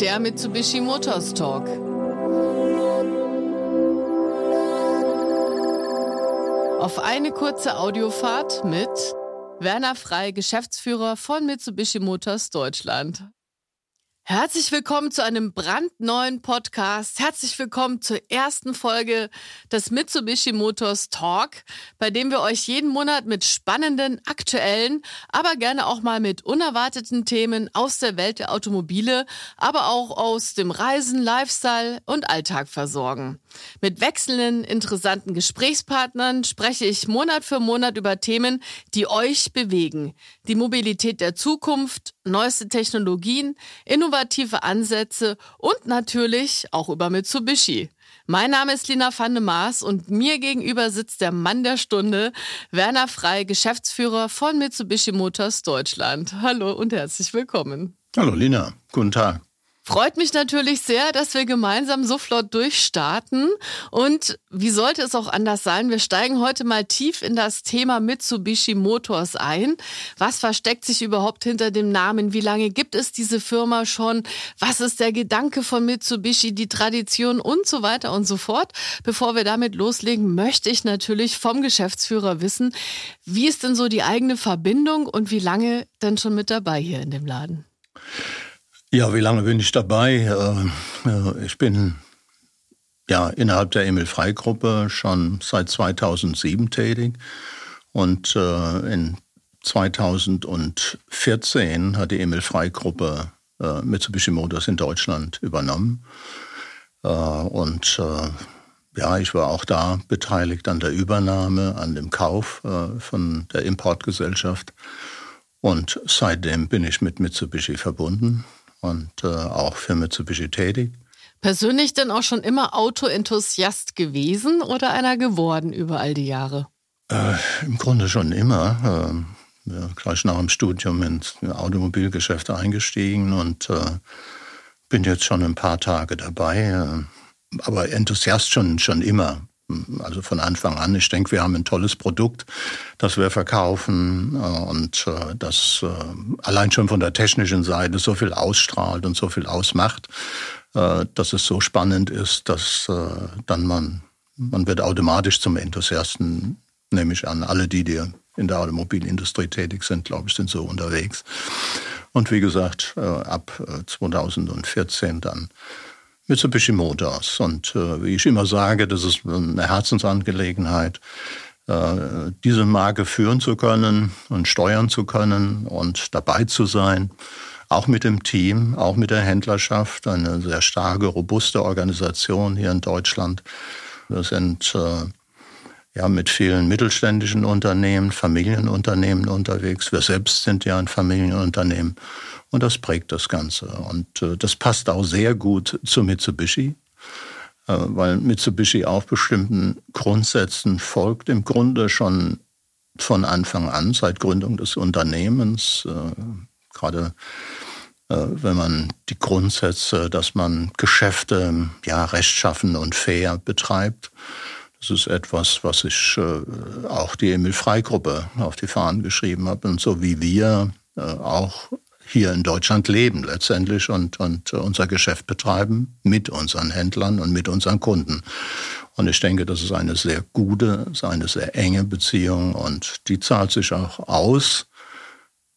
der Mitsubishi Motors Talk. Auf eine kurze Audiofahrt mit Werner Frei, Geschäftsführer von Mitsubishi Motors Deutschland. Herzlich willkommen zu einem brandneuen Podcast. Herzlich willkommen zur ersten Folge des Mitsubishi Motors Talk, bei dem wir euch jeden Monat mit spannenden, aktuellen, aber gerne auch mal mit unerwarteten Themen aus der Welt der Automobile, aber auch aus dem Reisen, Lifestyle und Alltag versorgen. Mit wechselnden, interessanten Gesprächspartnern spreche ich Monat für Monat über Themen, die euch bewegen. Die Mobilität der Zukunft, neueste Technologien, innovative Ansätze und natürlich auch über Mitsubishi. Mein Name ist Lina van de Maas und mir gegenüber sitzt der Mann der Stunde, Werner Frei, Geschäftsführer von Mitsubishi Motors Deutschland. Hallo und herzlich willkommen. Hallo Lina, guten Tag. Freut mich natürlich sehr, dass wir gemeinsam so flott durchstarten. Und wie sollte es auch anders sein? Wir steigen heute mal tief in das Thema Mitsubishi Motors ein. Was versteckt sich überhaupt hinter dem Namen? Wie lange gibt es diese Firma schon? Was ist der Gedanke von Mitsubishi, die Tradition und so weiter und so fort? Bevor wir damit loslegen, möchte ich natürlich vom Geschäftsführer wissen, wie ist denn so die eigene Verbindung und wie lange denn schon mit dabei hier in dem Laden? Ja, wie lange bin ich dabei? Äh, äh, ich bin ja innerhalb der Emil Frei Gruppe schon seit 2007 tätig. Und äh, in 2014 hat die Emil Frei Gruppe Mitsubishi Motors in Deutschland übernommen. Und ja, ich war auch da beteiligt an der Übernahme, an dem Kauf von der Importgesellschaft. Und seitdem bin ich mit Mitsubishi verbunden und äh, auch für Mitsubishi tätig. Persönlich denn auch schon immer Autoenthusiast gewesen oder einer geworden über all die Jahre? Äh, Im Grunde schon immer. Äh, ja, gleich nach dem Studium ins Automobilgeschäft eingestiegen und äh, bin jetzt schon ein paar Tage dabei. Äh, aber Enthusiast schon, schon immer. Also von Anfang an. Ich denke, wir haben ein tolles Produkt, das wir verkaufen äh, und äh, das äh, allein schon von der technischen Seite so viel ausstrahlt und so viel ausmacht, dass es so spannend ist, dass dann man, man wird automatisch zum Enthusiasten, nehme ich an. Alle die, die in der Automobilindustrie tätig sind, glaube ich, sind so unterwegs. Und wie gesagt, ab 2014 dann Mitsubishi Motors. Und äh, wie ich immer sage, das ist eine Herzensangelegenheit, äh, diese Marke führen zu können und steuern zu können und dabei zu sein. Auch mit dem Team, auch mit der Händlerschaft, eine sehr starke, robuste Organisation hier in Deutschland. Wir sind äh, ja mit vielen mittelständischen Unternehmen, Familienunternehmen unterwegs. Wir selbst sind ja ein Familienunternehmen. Und das prägt das Ganze. Und äh, das passt auch sehr gut zu Mitsubishi, äh, weil Mitsubishi auf bestimmten Grundsätzen folgt, im Grunde schon von Anfang an, seit Gründung des Unternehmens, äh, gerade äh, wenn man die Grundsätze, dass man Geschäfte ja rechtschaffen und fair betreibt. Das ist etwas, was ich äh, auch die Emil Frei Gruppe auf die Fahnen geschrieben habe und so wie wir äh, auch hier in Deutschland leben letztendlich und, und unser Geschäft betreiben mit unseren Händlern und mit unseren Kunden. Und ich denke, das ist eine sehr gute, eine sehr enge Beziehung und die zahlt sich auch aus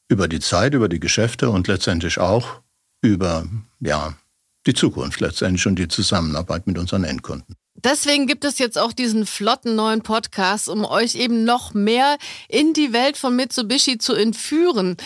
über die Zeit, über die Geschäfte und letztendlich auch über ja, die Zukunft letztendlich und die Zusammenarbeit mit unseren Endkunden. Deswegen gibt es jetzt auch diesen flotten neuen Podcast, um euch eben noch mehr in die Welt von Mitsubishi zu entführen.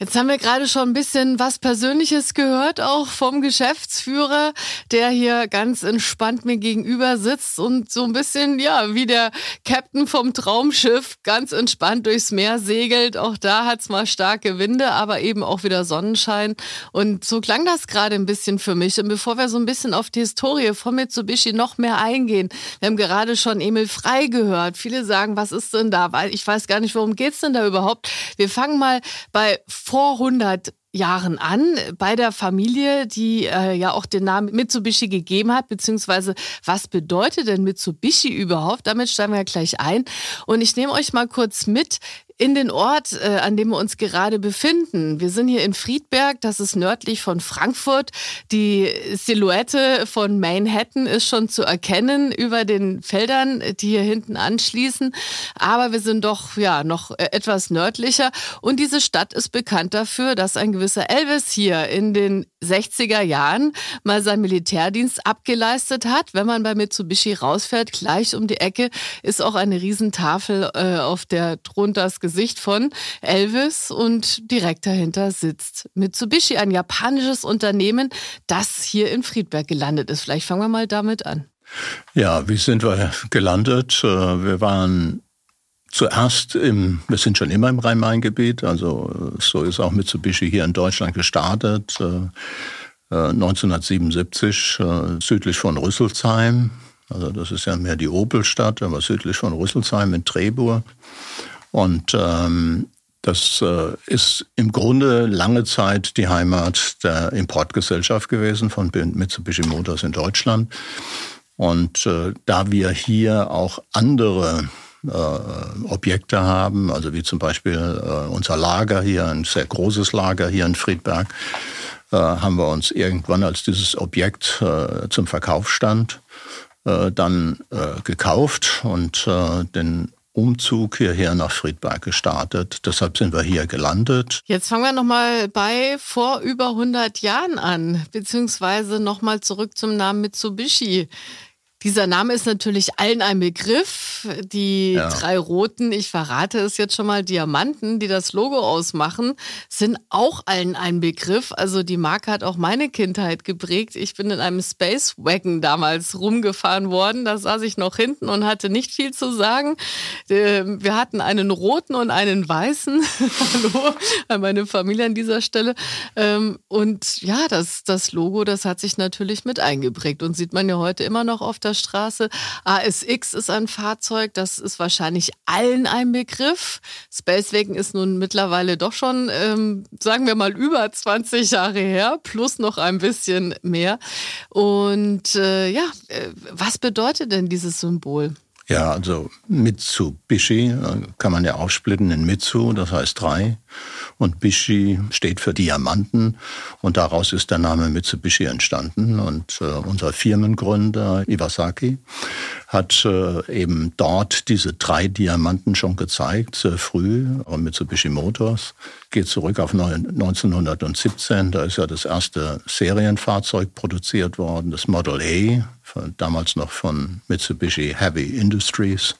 Jetzt haben wir gerade schon ein bisschen was Persönliches gehört, auch vom Geschäftsführer, der hier ganz entspannt mir gegenüber sitzt und so ein bisschen, ja, wie der Captain vom Traumschiff ganz entspannt durchs Meer segelt. Auch da hat's mal starke Winde, aber eben auch wieder Sonnenschein. Und so klang das gerade ein bisschen für mich. Und bevor wir so ein bisschen auf die Historie von Mitsubishi noch mehr eingehen, wir haben gerade schon Emil Frei gehört. Viele sagen, was ist denn da? Weil ich weiß gar nicht, worum geht's denn da überhaupt? Wir fangen mal bei vor 100 Jahren an bei der Familie, die äh, ja auch den Namen Mitsubishi gegeben hat, beziehungsweise was bedeutet denn Mitsubishi überhaupt? Damit steigen wir gleich ein. Und ich nehme euch mal kurz mit in den Ort, äh, an dem wir uns gerade befinden. Wir sind hier in Friedberg, das ist nördlich von Frankfurt. Die Silhouette von Manhattan ist schon zu erkennen über den Feldern, die hier hinten anschließen. Aber wir sind doch ja noch äh, etwas nördlicher. Und diese Stadt ist bekannt dafür, dass ein gewisser Elvis hier in den 60er Jahren mal seinen Militärdienst abgeleistet hat. Wenn man bei Mitsubishi rausfährt, gleich um die Ecke ist auch eine Riesentafel, äh, auf der drunter Gesicht von Elvis und direkt dahinter sitzt Mitsubishi, ein japanisches Unternehmen, das hier in Friedberg gelandet ist. Vielleicht fangen wir mal damit an. Ja, wie sind wir gelandet? Äh, wir waren zuerst im, wir sind schon immer im Rhein-Main-Gebiet, also äh, so ist auch Mitsubishi hier in Deutschland gestartet. 1977 äh, südlich von Rüsselsheim, also das ist ja mehr die Opelstadt, aber südlich von Rüsselsheim in Trebur. Und ähm, das äh, ist im Grunde lange Zeit die Heimat der Importgesellschaft gewesen von Mitsubishi Motors in Deutschland. Und äh, da wir hier auch andere äh, Objekte haben, also wie zum Beispiel äh, unser Lager hier, ein sehr großes Lager hier in Friedberg, äh, haben wir uns irgendwann, als dieses Objekt äh, zum Verkauf stand, äh, dann äh, gekauft und äh, den Umzug hierher nach Friedberg gestartet. Deshalb sind wir hier gelandet. Jetzt fangen wir nochmal bei vor über 100 Jahren an, beziehungsweise nochmal zurück zum Namen Mitsubishi. Dieser Name ist natürlich allen ein Begriff. Die ja. drei roten, ich verrate es jetzt schon mal, Diamanten, die das Logo ausmachen, sind auch allen ein Begriff. Also die Marke hat auch meine Kindheit geprägt. Ich bin in einem Space Wagon damals rumgefahren worden. Da saß ich noch hinten und hatte nicht viel zu sagen. Ähm, wir hatten einen roten und einen weißen. Hallo an meine Familie an dieser Stelle. Ähm, und ja, das, das Logo, das hat sich natürlich mit eingeprägt und sieht man ja heute immer noch auf der Straße. ASX ist ein Fahrzeug, das ist wahrscheinlich allen ein Begriff. Spacewagen ist nun mittlerweile doch schon, ähm, sagen wir mal, über 20 Jahre her, plus noch ein bisschen mehr. Und äh, ja, äh, was bedeutet denn dieses Symbol? Ja, also Mitsubishi äh, kann man ja aufsplitten in Mitsu, das heißt drei. Und Bishi steht für Diamanten. Und daraus ist der Name Mitsubishi entstanden. Und äh, unser Firmengründer Iwasaki hat äh, eben dort diese drei Diamanten schon gezeigt, sehr früh. Mitsubishi Motors geht zurück auf 1917. Da ist ja das erste Serienfahrzeug produziert worden, das Model A, damals noch von Mitsubishi Heavy Industries.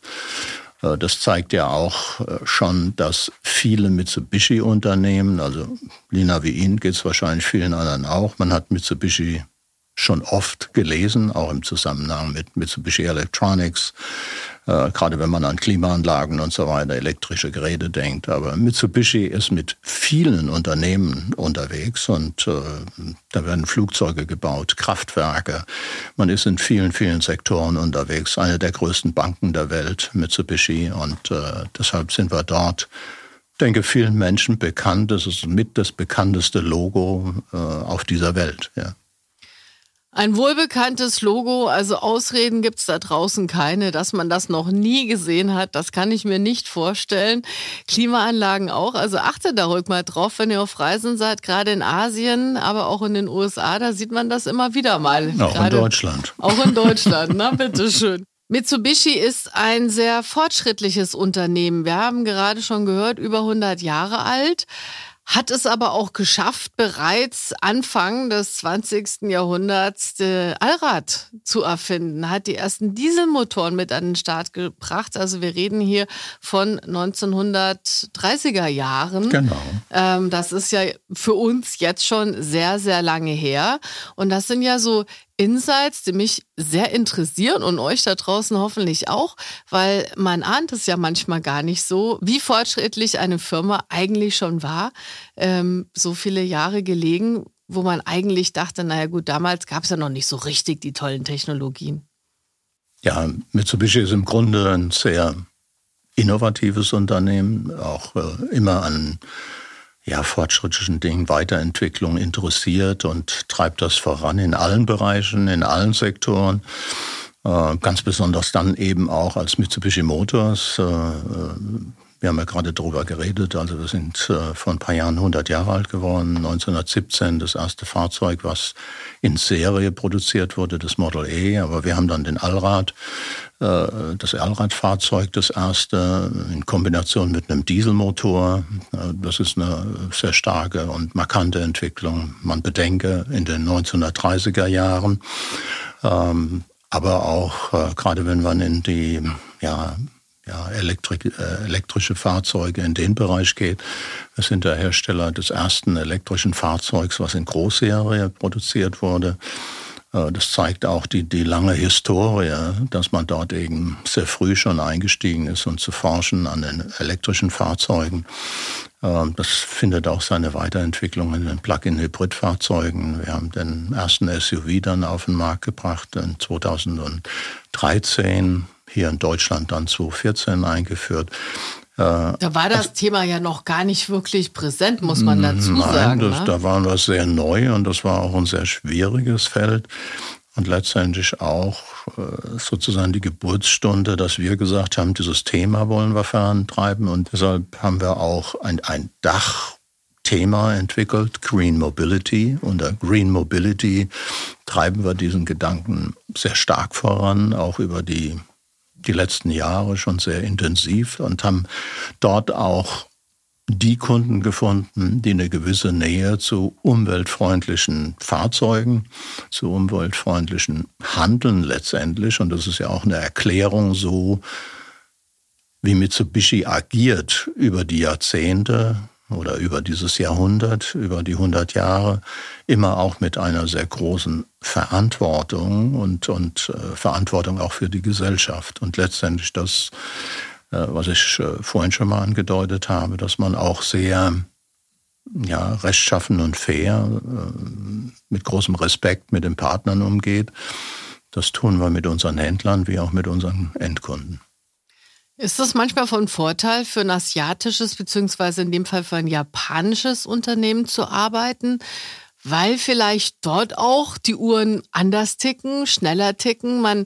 Äh, das zeigt ja auch äh, schon, dass viele Mitsubishi-Unternehmen, also Lina wie Ihnen geht es wahrscheinlich vielen anderen auch, man hat Mitsubishi schon oft gelesen, auch im Zusammenhang mit Mitsubishi Electronics, äh, gerade wenn man an Klimaanlagen und so weiter, elektrische Geräte denkt. Aber Mitsubishi ist mit vielen Unternehmen unterwegs und äh, da werden Flugzeuge gebaut, Kraftwerke. Man ist in vielen, vielen Sektoren unterwegs. Eine der größten Banken der Welt, Mitsubishi. Und äh, deshalb sind wir dort ich denke, vielen Menschen bekannt. Das ist mit das bekannteste Logo äh, auf dieser Welt. Ja. Ein wohlbekanntes Logo, also Ausreden gibt's da draußen keine, dass man das noch nie gesehen hat. Das kann ich mir nicht vorstellen. Klimaanlagen auch. Also achtet da ruhig mal drauf, wenn ihr auf Reisen seid, gerade in Asien, aber auch in den USA, da sieht man das immer wieder mal. Auch gerade, in Deutschland. Auch in Deutschland, na bitteschön. Mitsubishi ist ein sehr fortschrittliches Unternehmen. Wir haben gerade schon gehört, über 100 Jahre alt hat es aber auch geschafft, bereits Anfang des 20. Jahrhunderts Allrad zu erfinden, hat die ersten Dieselmotoren mit an den Start gebracht. Also wir reden hier von 1930er Jahren. Genau. Ähm, das ist ja für uns jetzt schon sehr, sehr lange her. Und das sind ja so Insights, die mich sehr interessieren und euch da draußen hoffentlich auch, weil man ahnt es ja manchmal gar nicht so, wie fortschrittlich eine Firma eigentlich schon war. Ähm, so viele Jahre gelegen, wo man eigentlich dachte, naja gut, damals gab es ja noch nicht so richtig die tollen Technologien. Ja, Mitsubishi ist im Grunde ein sehr innovatives Unternehmen, auch äh, immer an ja, fortschrittlichen Dingen, Weiterentwicklung interessiert und treibt das voran in allen Bereichen, in allen Sektoren. Äh, ganz besonders dann eben auch als Mitsubishi Motors. Äh, wir haben ja gerade darüber geredet, also wir sind äh, vor ein paar Jahren 100 Jahre alt geworden. 1917 das erste Fahrzeug, was in Serie produziert wurde, das Model E. Aber wir haben dann den Allrad, äh, das Allradfahrzeug, das erste, in Kombination mit einem Dieselmotor. Äh, das ist eine sehr starke und markante Entwicklung. Man bedenke in den 1930er Jahren. Ähm, aber auch äh, gerade wenn man in die ja, ja, Elektrik, äh, elektrische Fahrzeuge in den Bereich geht. Wir sind der Hersteller des ersten elektrischen Fahrzeugs, was in Großserie produziert wurde. Äh, das zeigt auch die, die lange Historie, dass man dort eben sehr früh schon eingestiegen ist und zu forschen an den elektrischen Fahrzeugen. Äh, das findet auch seine Weiterentwicklung in den Plug-in-Hybrid-Fahrzeugen. Wir haben den ersten SUV dann auf den Markt gebracht in 2013 hier in Deutschland dann 2014 eingeführt. Da war das also, Thema ja noch gar nicht wirklich präsent, muss man dazu nein, sagen. Das, ne? Da waren wir sehr neu und das war auch ein sehr schwieriges Feld und letztendlich auch äh, sozusagen die Geburtsstunde, dass wir gesagt haben, dieses Thema wollen wir vorantreiben und deshalb haben wir auch ein, ein Dach Thema entwickelt, Green Mobility. Unter Green Mobility treiben wir diesen Gedanken sehr stark voran, auch über die die letzten Jahre schon sehr intensiv und haben dort auch die Kunden gefunden, die eine gewisse Nähe zu umweltfreundlichen Fahrzeugen, zu umweltfreundlichen Handeln letztendlich. Und das ist ja auch eine Erklärung so, wie Mitsubishi agiert über die Jahrzehnte oder über dieses Jahrhundert, über die 100 Jahre, immer auch mit einer sehr großen Verantwortung und, und äh, Verantwortung auch für die Gesellschaft. Und letztendlich das, äh, was ich äh, vorhin schon mal angedeutet habe, dass man auch sehr ja, rechtschaffen und fair, äh, mit großem Respekt mit den Partnern umgeht. Das tun wir mit unseren Händlern wie auch mit unseren Endkunden. Ist das manchmal von Vorteil für ein asiatisches beziehungsweise in dem Fall für ein japanisches Unternehmen zu arbeiten, weil vielleicht dort auch die Uhren anders ticken, schneller ticken, man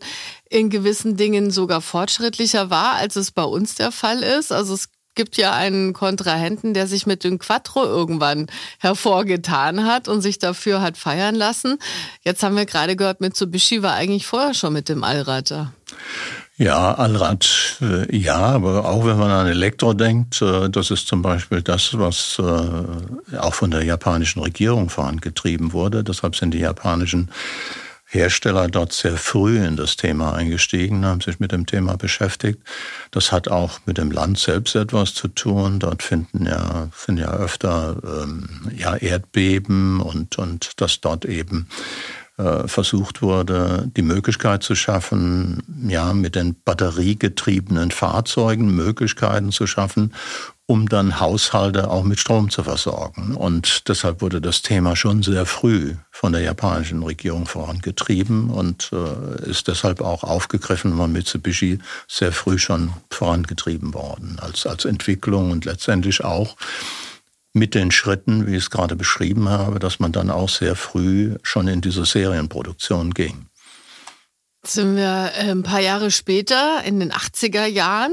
in gewissen Dingen sogar fortschrittlicher war, als es bei uns der Fall ist? Also es gibt ja einen Kontrahenten, der sich mit dem Quattro irgendwann hervorgetan hat und sich dafür hat feiern lassen. Jetzt haben wir gerade gehört, Mitsubishi war eigentlich vorher schon mit dem Allrad da. Ja, Allrad, äh, ja, aber auch wenn man an Elektro denkt, äh, das ist zum Beispiel das, was äh, auch von der japanischen Regierung vorangetrieben wurde. Deshalb sind die japanischen Hersteller dort sehr früh in das Thema eingestiegen, haben sich mit dem Thema beschäftigt. Das hat auch mit dem Land selbst etwas zu tun. Dort finden ja, finden ja öfter ähm, ja, Erdbeben und, und dass dort eben versucht wurde, die Möglichkeit zu schaffen, ja, mit den batteriegetriebenen Fahrzeugen Möglichkeiten zu schaffen, um dann Haushalte auch mit Strom zu versorgen. Und deshalb wurde das Thema schon sehr früh von der japanischen Regierung vorangetrieben und äh, ist deshalb auch aufgegriffen von Mitsubishi sehr früh schon vorangetrieben worden als, als Entwicklung und letztendlich auch mit den Schritten, wie ich es gerade beschrieben habe, dass man dann auch sehr früh schon in diese Serienproduktion ging. Jetzt sind wir äh, ein paar Jahre später, in den 80er Jahren.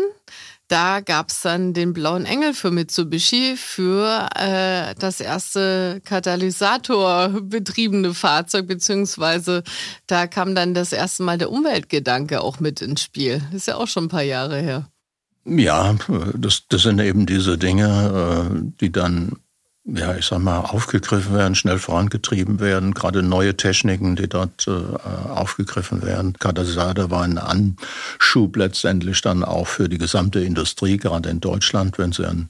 Da gab es dann den blauen Engel für Mitsubishi für äh, das erste Katalysator-betriebene Fahrzeug, beziehungsweise da kam dann das erste Mal der Umweltgedanke auch mit ins Spiel. Ist ja auch schon ein paar Jahre her. Ja, das, das sind eben diese Dinge, äh, die dann, ja, ich sag mal, aufgegriffen werden, schnell vorangetrieben werden. Gerade neue Techniken, die dort äh, aufgegriffen werden. Katalysator war ein Anschub letztendlich dann auch für die gesamte Industrie, gerade in Deutschland, wenn sie an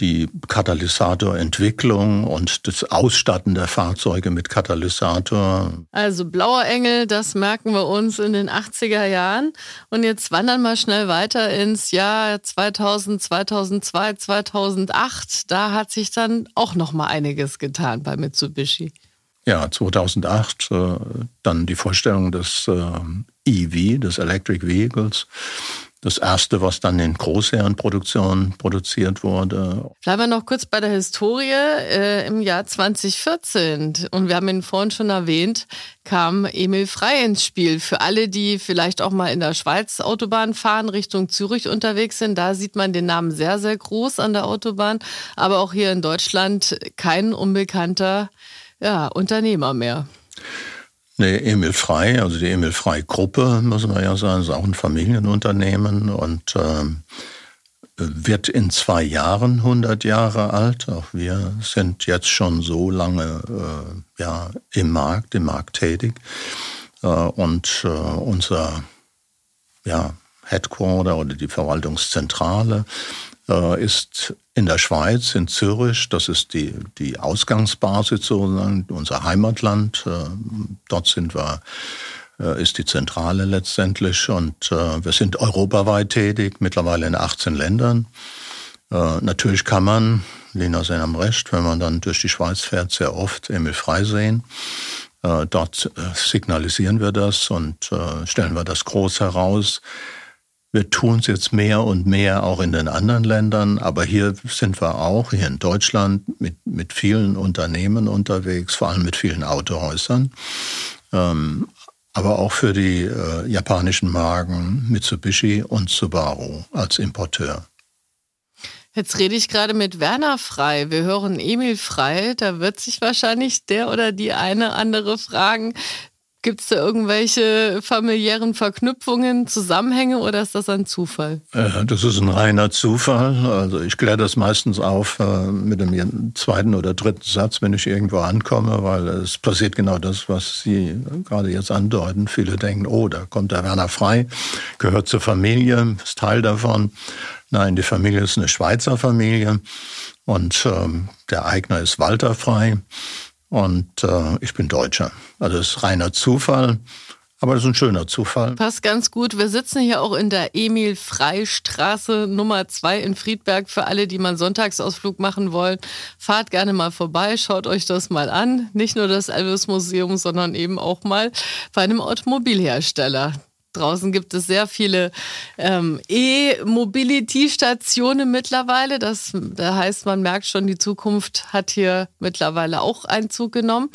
die Katalysatorentwicklung und das Ausstatten der Fahrzeuge mit Katalysator. Also blauer Engel, das merken wir uns in den 80er Jahren. Und jetzt wandern wir schnell weiter ins Jahr 2000, 2002, 2008. Da hat sich dann auch noch mal einiges getan bei Mitsubishi. Ja, 2008 äh, dann die Vorstellung des äh, EV, des Electric Vehicles das erste, was dann in Großserienproduktion produziert wurde. Bleiben wir noch kurz bei der Historie. Äh, Im Jahr 2014, und wir haben ihn vorhin schon erwähnt, kam Emil Frei ins Spiel. Für alle, die vielleicht auch mal in der Schweiz Autobahn fahren, Richtung Zürich unterwegs sind, da sieht man den Namen sehr, sehr groß an der Autobahn. Aber auch hier in Deutschland kein unbekannter ja, Unternehmer mehr. Nee, Emil Frei, also die Emil Frei Gruppe, muss man ja sagen, ist auch ein Familienunternehmen und äh, wird in zwei Jahren 100 Jahre alt. Auch wir sind jetzt schon so lange äh, ja, im Markt, im Markt tätig. Äh, und äh, unser ja, Headquarter oder die Verwaltungszentrale ist in der Schweiz, in Zürich. Das ist die, die Ausgangsbasis sozusagen, unser Heimatland. Äh, dort sind wir, äh, ist die Zentrale letztendlich und wir sind europaweit tätig, mittlerweile in 18 Ländern. Natürlich kann man, Lena sind am Recht, wenn man dann durch die Schweiz fährt, sehr oft Emil Frei sehen. Dort signalisieren wir das und stellen wir das groß heraus. Wir tun es jetzt mehr und mehr auch in den anderen Ländern, aber hier sind wir auch, hier in Deutschland, mit, mit vielen Unternehmen unterwegs, vor allem mit vielen Autohäusern. Ähm, aber auch für die äh, japanischen Marken Mitsubishi und Subaru als Importeur. Jetzt rede ich gerade mit Werner Frei. Wir hören Emil Frei. Da wird sich wahrscheinlich der oder die eine andere fragen, Gibt es da irgendwelche familiären Verknüpfungen, Zusammenhänge oder ist das ein Zufall? Äh, das ist ein reiner Zufall. Also ich kläre das meistens auf äh, mit dem zweiten oder dritten Satz, wenn ich irgendwo ankomme, weil es passiert genau das, was Sie gerade jetzt andeuten. Viele denken, oh, da kommt der Werner Frei, gehört zur Familie, ist Teil davon. Nein, die Familie ist eine Schweizer Familie und ähm, der Eigner ist Walter Frei. Und äh, ich bin Deutscher. Also das ist reiner Zufall. Aber das ist ein schöner Zufall. Passt ganz gut. Wir sitzen hier auch in der Emil-Frei-Straße Nummer 2 in Friedberg. Für alle, die mal einen Sonntagsausflug machen wollen, fahrt gerne mal vorbei, schaut euch das mal an. Nicht nur das Elvis-Museum, sondern eben auch mal bei einem Automobilhersteller. Draußen gibt es sehr viele ähm, E-Mobility-Stationen mittlerweile. Das, das heißt, man merkt schon, die Zukunft hat hier mittlerweile auch Einzug genommen.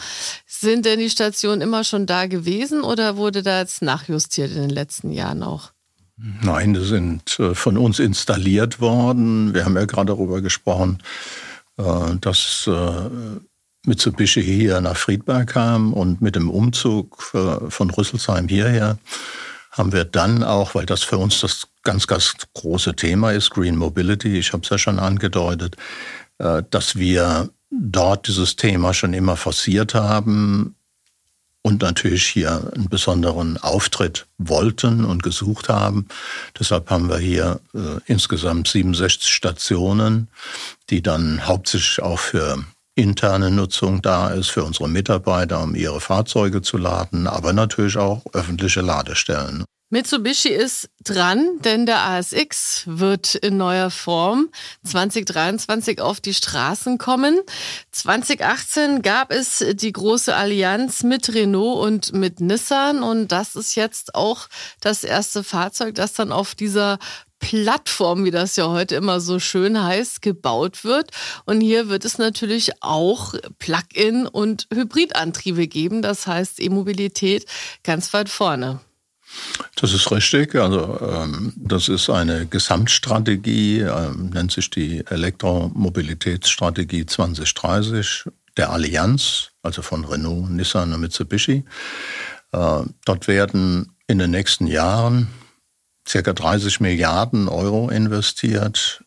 Sind denn die Stationen immer schon da gewesen oder wurde da jetzt nachjustiert in den letzten Jahren auch? Nein, die sind äh, von uns installiert worden. Wir haben ja gerade darüber gesprochen, äh, dass äh, Mitsubishi hier nach Friedberg kam und mit dem Umzug von Rüsselsheim hierher haben wir dann auch, weil das für uns das ganz, ganz große Thema ist, Green Mobility, ich habe es ja schon angedeutet, äh, dass wir dort dieses Thema schon immer forciert haben und natürlich hier einen besonderen Auftritt wollten und gesucht haben. Deshalb haben wir hier äh, insgesamt 67 Stationen, die dann hauptsächlich auch für interne Nutzung da ist für unsere Mitarbeiter, um ihre Fahrzeuge zu laden, aber natürlich auch öffentliche Ladestellen. Mitsubishi ist dran, denn der ASX wird in neuer Form 2023 auf die Straßen kommen. 2018 gab es die große Allianz mit Renault und mit Nissan und das ist jetzt auch das erste Fahrzeug, das dann auf dieser Plattform, wie das ja heute immer so schön heißt, gebaut wird. Und hier wird es natürlich auch Plug-in und Hybridantriebe geben. Das heißt E-Mobilität ganz weit vorne. Das ist richtig. Also ähm, das ist eine Gesamtstrategie, ähm, nennt sich die Elektromobilitätsstrategie 2030 der Allianz, also von Renault, Nissan und Mitsubishi. Äh, dort werden in den nächsten Jahren circa 30 Milliarden Euro investiert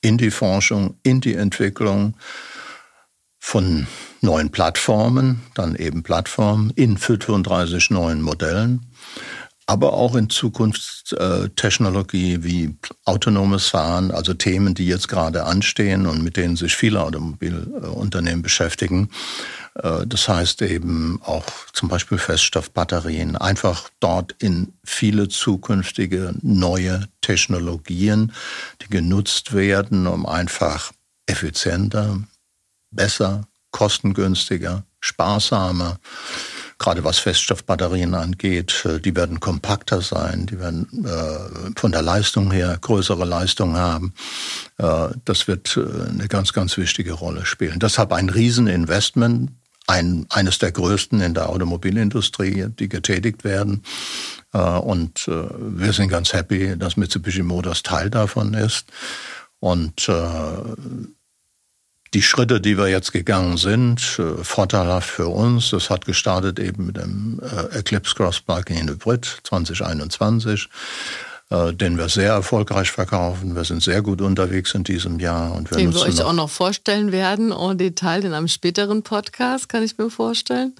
in die Forschung, in die Entwicklung von neuen Plattformen, dann eben Plattformen in 35 neuen Modellen, aber auch in Zukunftstechnologie wie autonomes Fahren, also Themen, die jetzt gerade anstehen und mit denen sich viele Automobilunternehmen beschäftigen. Äh, das heißt eben auch zum Beispiel Feststoffbatterien, einfach dort in viele zukünftige neue Technologien, die genutzt werden, um einfach effizienter, besser, kostengünstiger, sparsamer, gerade was Feststoffbatterien angeht, äh, die werden kompakter sein, die werden äh, von der Leistung her größere Leistung haben. Äh, das wird äh, eine ganz, ganz wichtige Rolle spielen. Deshalb ein Rieseninvestment, ein, eines der größten in der Automobilindustrie, die getätigt werden. Äh, und äh, wir sind ganz happy, dass Mitsubishi Motors Teil davon ist. Und die Schritte, die wir jetzt gegangen sind, äh, vorteilhaft für uns. Das hat gestartet eben mit dem äh, Eclipse Cross Plug-in Hybrid 2021, äh, den wir sehr erfolgreich verkaufen. Wir sind sehr gut unterwegs in diesem Jahr. Und wir den wir euch auch noch vorstellen werden, en Detail in einem späteren Podcast, kann ich mir vorstellen.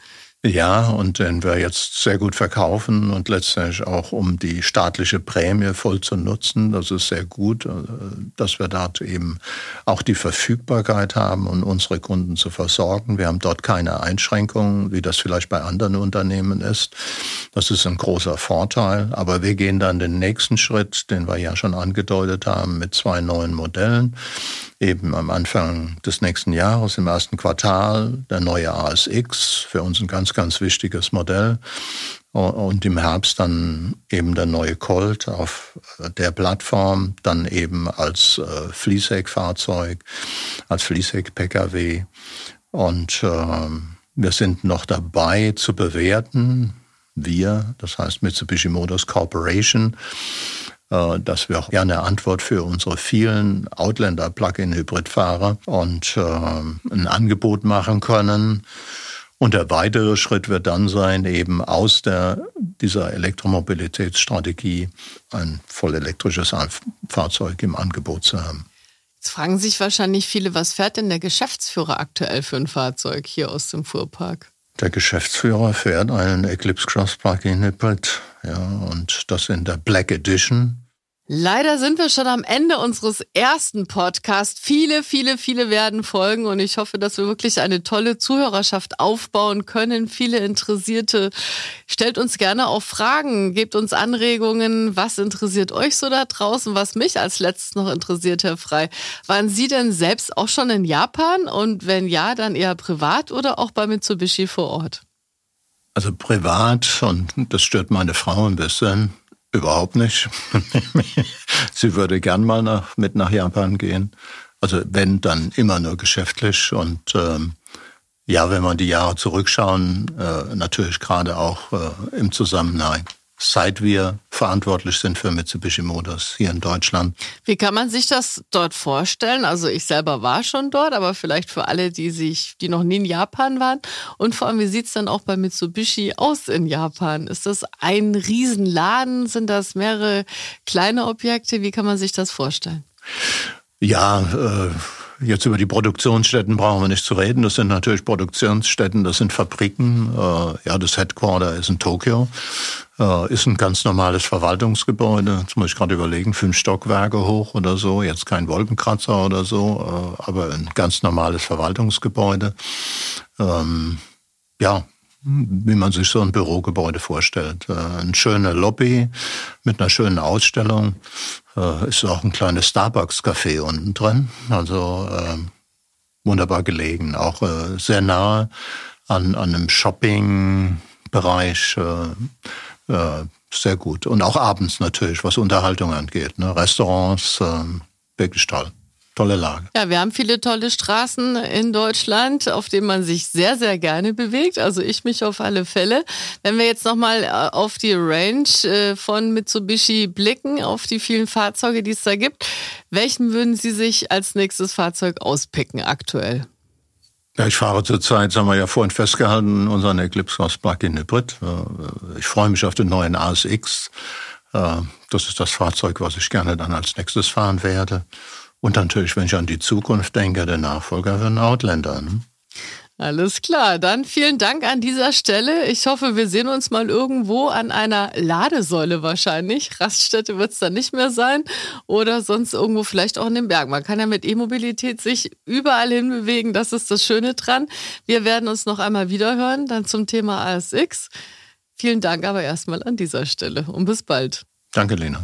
Ja, und den wir jetzt sehr gut verkaufen und letztendlich auch um die staatliche Prämie voll zu nutzen. Das ist sehr gut, äh, dass wir dort eben auch die Verfügbarkeit haben, um unsere Kunden zu versorgen. Wir haben dort keine Einschränkungen, wie das vielleicht bei anderen Unternehmen ist. Das ist ein großer Vorteil. Aber wir gehen dann den nächsten Schritt, den wir ja schon angedeutet haben, mit zwei neuen Modellen eben am Anfang des nächsten Jahres, im ersten Quartal, der neue ASX, für uns ein ganz, ganz wichtiges Modell. Und im Herbst dann eben der neue Colt auf der Plattform, dann eben als äh, Fließheck-Fahrzeug, als Fließheck-Pkw. Und äh, wir sind noch dabei zu bewerten, wir, das heißt Mitsubishi Motors Corporation, äh, dass wir ja eine Antwort für unsere vielen Outlander-Plug-in-Hybridfahrer und äh, ein Angebot machen können. Und der weitere Schritt wird dann sein, eben aus der, dieser Elektromobilitätsstrategie ein voll elektrisches Fahrzeug im Angebot zu haben. Jetzt fragen sich wahrscheinlich viele, was fährt denn der Geschäftsführer aktuell für ein Fahrzeug hier aus dem Fuhrpark? Der Geschäftsführer fährt einen Eclipse Cross Plug-in Hybrid, ja, und das in der Black Edition. Leider sind wir schon am Ende unseres ersten Podcasts. Viele, viele, viele werden folgen und ich hoffe, dass wir wirklich eine tolle Zuhörerschaft aufbauen können. Viele Interessierte. Stellt uns gerne auch Fragen, gebt uns Anregungen. Was interessiert euch so da draußen? Was mich als letztes noch interessiert, Herr Frei. Waren Sie denn selbst auch schon in Japan? Und wenn ja, dann eher privat oder auch bei Mitsubishi vor Ort? Also privat und das stört meine Frau ein bisschen Überhaupt nicht. Sie würde gern mal nach, mit nach Japan gehen. Also wenn, dann immer nur geschäftlich. Und ähm, ja, wenn man die Jahre zurückschauen, äh, natürlich gerade auch äh, im Zusammenhang seit wir verantwortlich sind für Mitsubishi Motors hier in Deutschland. Wie kann man sich das dort vorstellen? Also ich selber war schon dort, aber vielleicht für alle, die sich, die noch nie in Japan waren. Und vor allem, wie sieht es dann auch bei Mitsubishi aus in Japan? Ist das ein Riesenladen? Sind das mehrere kleine Objekte? Wie kann man sich das vorstellen? Ja, äh Jetzt über die Produktionsstätten brauchen wir nicht zu reden. Das sind natürlich Produktionsstätten, das sind Fabriken. Äh, ja, das Headquarter ist in Tokio. Äh, ist ein ganz normales Verwaltungsgebäude. Jetzt muss ich gerade überlegen, fünf Stockwerke hoch oder so. Jetzt kein Wolkenkratzer oder so, äh, aber ein ganz normales Verwaltungsgebäude. Ähm, ja, wie man sich so ein Bürogebäude vorstellt. Eine schöne Lobby mit einer schönen Ausstellung. Äh, ist auch ein kleines Starbucks-Café unten drin. Also äh, wunderbar gelegen. Auch äh, sehr nahe an, an einem Shopping-Bereich. Äh, äh, sehr gut. Und auch abends natürlich, was Unterhaltung angeht. Ne? Restaurants, äh, wirklich toll tolle Lage. Ja, wir haben viele tolle Straßen in Deutschland, auf denen man sich sehr, sehr gerne bewegt. Also ich mich auf alle Fälle. Wenn wir jetzt nochmal äh, auf die Range äh, von Mitsubishi blicken, auf die vielen Fahrzeuge, die es da gibt, welchen würden Sie sich als nächstes Fahrzeug auspicken aktuell? Ja, ich fahre zurzeit, das haben wir ja vorhin festgehalten, unseren Eclipse Cross Plug-in Hybrid. Äh, ich freue mich auf den neuen ASX. Das ist das Fahrzeug, was ich gerne dann als nächstes fahren werde. Und natürlich, wenn ich an die Zukunft denke, der Nachfolger für einen Outlander. Ne? Alles klar, dann vielen Dank an dieser Stelle. Ich hoffe, wir sehen uns mal irgendwo an einer Ladesäule wahrscheinlich. Raststätte wird es dann nicht mehr sein oder sonst irgendwo vielleicht auch in den Bergen. Man kann ja mit E-Mobilität sich überall hinbewegen. Das ist das Schöne dran. Wir werden uns noch einmal wiederhören, dann zum Thema ASX. Vielen Dank aber erstmal an dieser Stelle und bis bald. Danke, Lena.